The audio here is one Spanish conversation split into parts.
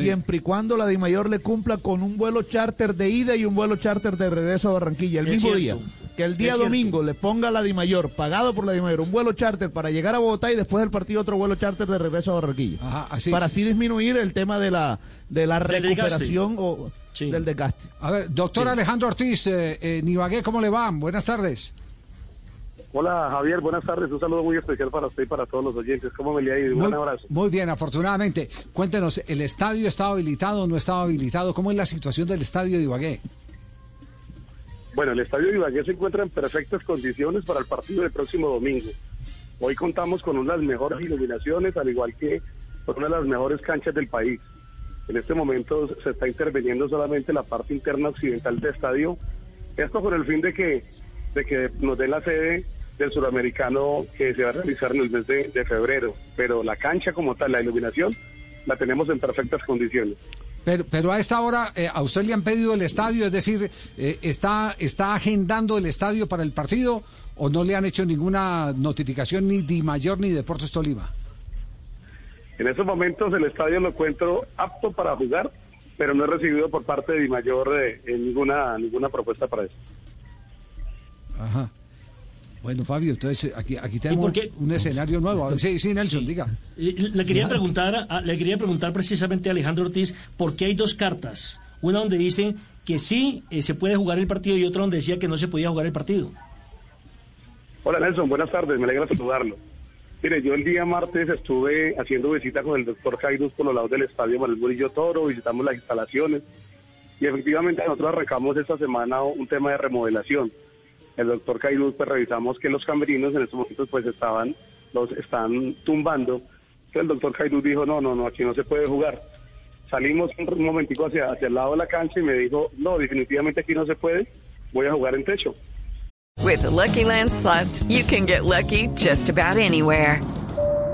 siempre y cuando la DIMAYOR le cumpla con un vuelo charter de ida y un vuelo charter de regreso a Barranquilla el Es mismo cierto. día. Que el día Es cierto. domingo le ponga a la DIMAYOR, pagado por la DIMAYOR, un vuelo charter para llegar a Bogotá y después del partido otro vuelo charter de regreso a Barranquilla. Ajá, así. Para así disminuir el tema de la, de la recuperación o Sí. del desgaste. A ver, doctor Alejandro Ortiz, eh, eh, Nibagué, ¿cómo le va? Buenas tardes. Hola Javier, buenas tardes. Un saludo muy especial para usted y para todos los oyentes. ¿Cómo me le ha ido? Un Muy, abrazo. muy bien, afortunadamente. Cuéntenos, ¿el estadio estaba habilitado o no estaba habilitado? ¿Cómo es la situación del estadio de Ibagué? Bueno, el estadio de Ibagué se encuentra en perfectas condiciones para el partido del próximo domingo. Hoy contamos con una de las mejores iluminaciones, al igual que con una de las mejores canchas del país. En este momento se está interviniendo solamente la parte interna occidental del estadio. Esto con el fin de que, de que nos dé la sede del suramericano que se va a realizar en el mes de, de febrero. Pero la cancha como tal, la iluminación, la tenemos en perfectas condiciones. Pero, pero a esta hora, eh, ¿a usted le han pedido el estadio? Es decir, eh, ¿está, ¿está agendando el estadio para el partido o no le han hecho ninguna notificación ni Di Mayor ni Deportes Tolima? En estos momentos el estadio lo encuentro apto para jugar, pero no he recibido por parte de Di Mayor eh, ninguna, ninguna propuesta para eso. Ajá. Bueno, Fabio, entonces aquí, aquí por tenemos un escenario nuevo. Sí, sí, Nelson, diga. Eh, Le quería preguntar, le quería preguntar precisamente a Alejandro Ortiz por qué hay dos cartas. Una donde dice que sí eh, se puede jugar el partido y otra donde decía que no se podía jugar el partido. Hola Nelson, buenas tardes, me alegra saludarlo. Mire, yo el día martes estuve haciendo visita con el doctor Jairus por los lados del estadio Manuel Murillo Toro, visitamos las instalaciones y efectivamente nosotros arrancamos esta semana un tema de remodelación. El doctor Jairus, pues revisamos que los camerinos en estos momentos pues estaban, los están tumbando. El doctor Jairus dijo, no, no, no, aquí no se puede jugar. Salimos un momentico hacia, hacia el lado de la cancha y me dijo, no, definitivamente aquí no se puede, voy a jugar en techo. With the Lucky Land slots, you can get lucky just about anywhere.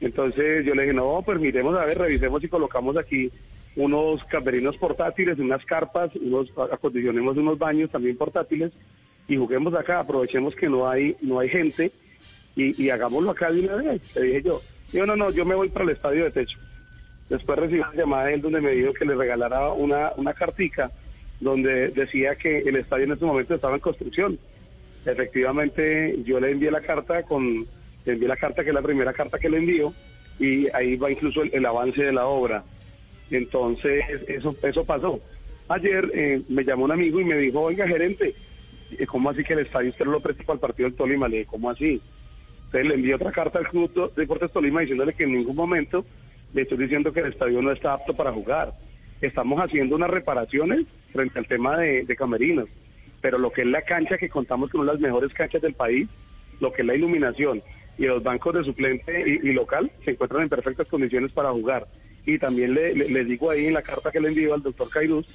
Entonces yo le dije, no, pues miremos a ver, revisemos y colocamos aquí unos camerinos portátiles, unas carpas, unos, acondicionemos unos baños también portátiles y juguemos acá, aprovechemos que no hay, no hay gente y, y hagámoslo acá de una vez, le dije yo. Yo no, no, yo me voy para el estadio de techo. Después recibí una llamada de él donde me dijo que le regalara una, una cartica donde decía que el estadio en este momento estaba en construcción. Efectivamente, yo le envié la carta con, le envié la carta que es la primera carta que le envío y ahí va incluso el, avance de la obra. Entonces, eso, eso pasó. Ayer eh, me llamó un amigo y me dijo, oiga, gerente, eh, ¿cómo así que el estadio usted lo presta para el partido del Tolima? Le dije, ¿cómo así? Entonces le envié otra carta al Club de Deportes Tolima diciéndole que en ningún momento le estoy diciendo que el estadio no está apto para jugar. Estamos haciendo unas reparaciones frente al tema de, de camerinos, pero lo que es la cancha, que contamos con una de las mejores canchas del país, lo que es la iluminación y los bancos de suplente y, y local se encuentran en perfectas condiciones para jugar. Y también le, le- les digo ahí en la carta que le envío al doctor Cairuz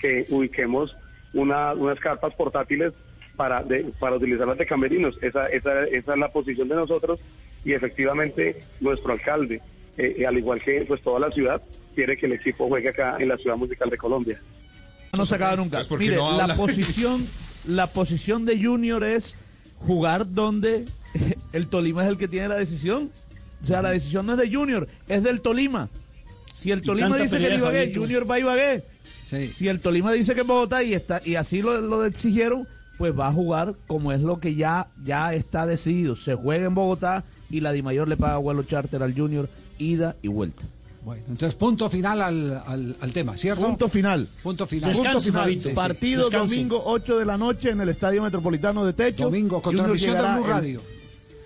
que ubiquemos una- unas carpas portátiles para, de- para utilizarlas de camerinos. Esa, esa, esa es la posición de nosotros y efectivamente nuestro alcalde, eh, eh, al igual que pues toda la ciudad, quiere que el equipo juegue acá en la ciudad musical de Colombia. No se acaba nunca. Pues, ¿por qué Mire, no la posición, la posición de Junior es jugar donde el Tolima es el que tiene la decisión. O sea, la decisión no es de Junior, es del Tolima. Si el Tolima dice que Ibagué. Junior va a Ibagué. Sí. Si el Tolima dice que en Bogotá y está y así lo, lo exigieron, pues va a jugar como es lo que ya ya está decidido. Se juega en Bogotá y la Dimayor le paga vuelo charter al Junior ida y vuelta. Bueno, entonces punto final al, al, al tema, ¿cierto? Punto final. Punto final. Descanse, Punto final. Fabito. Sí, sí. Partido domingo 8 de la noche en el Estadio Metropolitano de Techo. Domingo con Junior transmisión de llegará Blue el- Radio.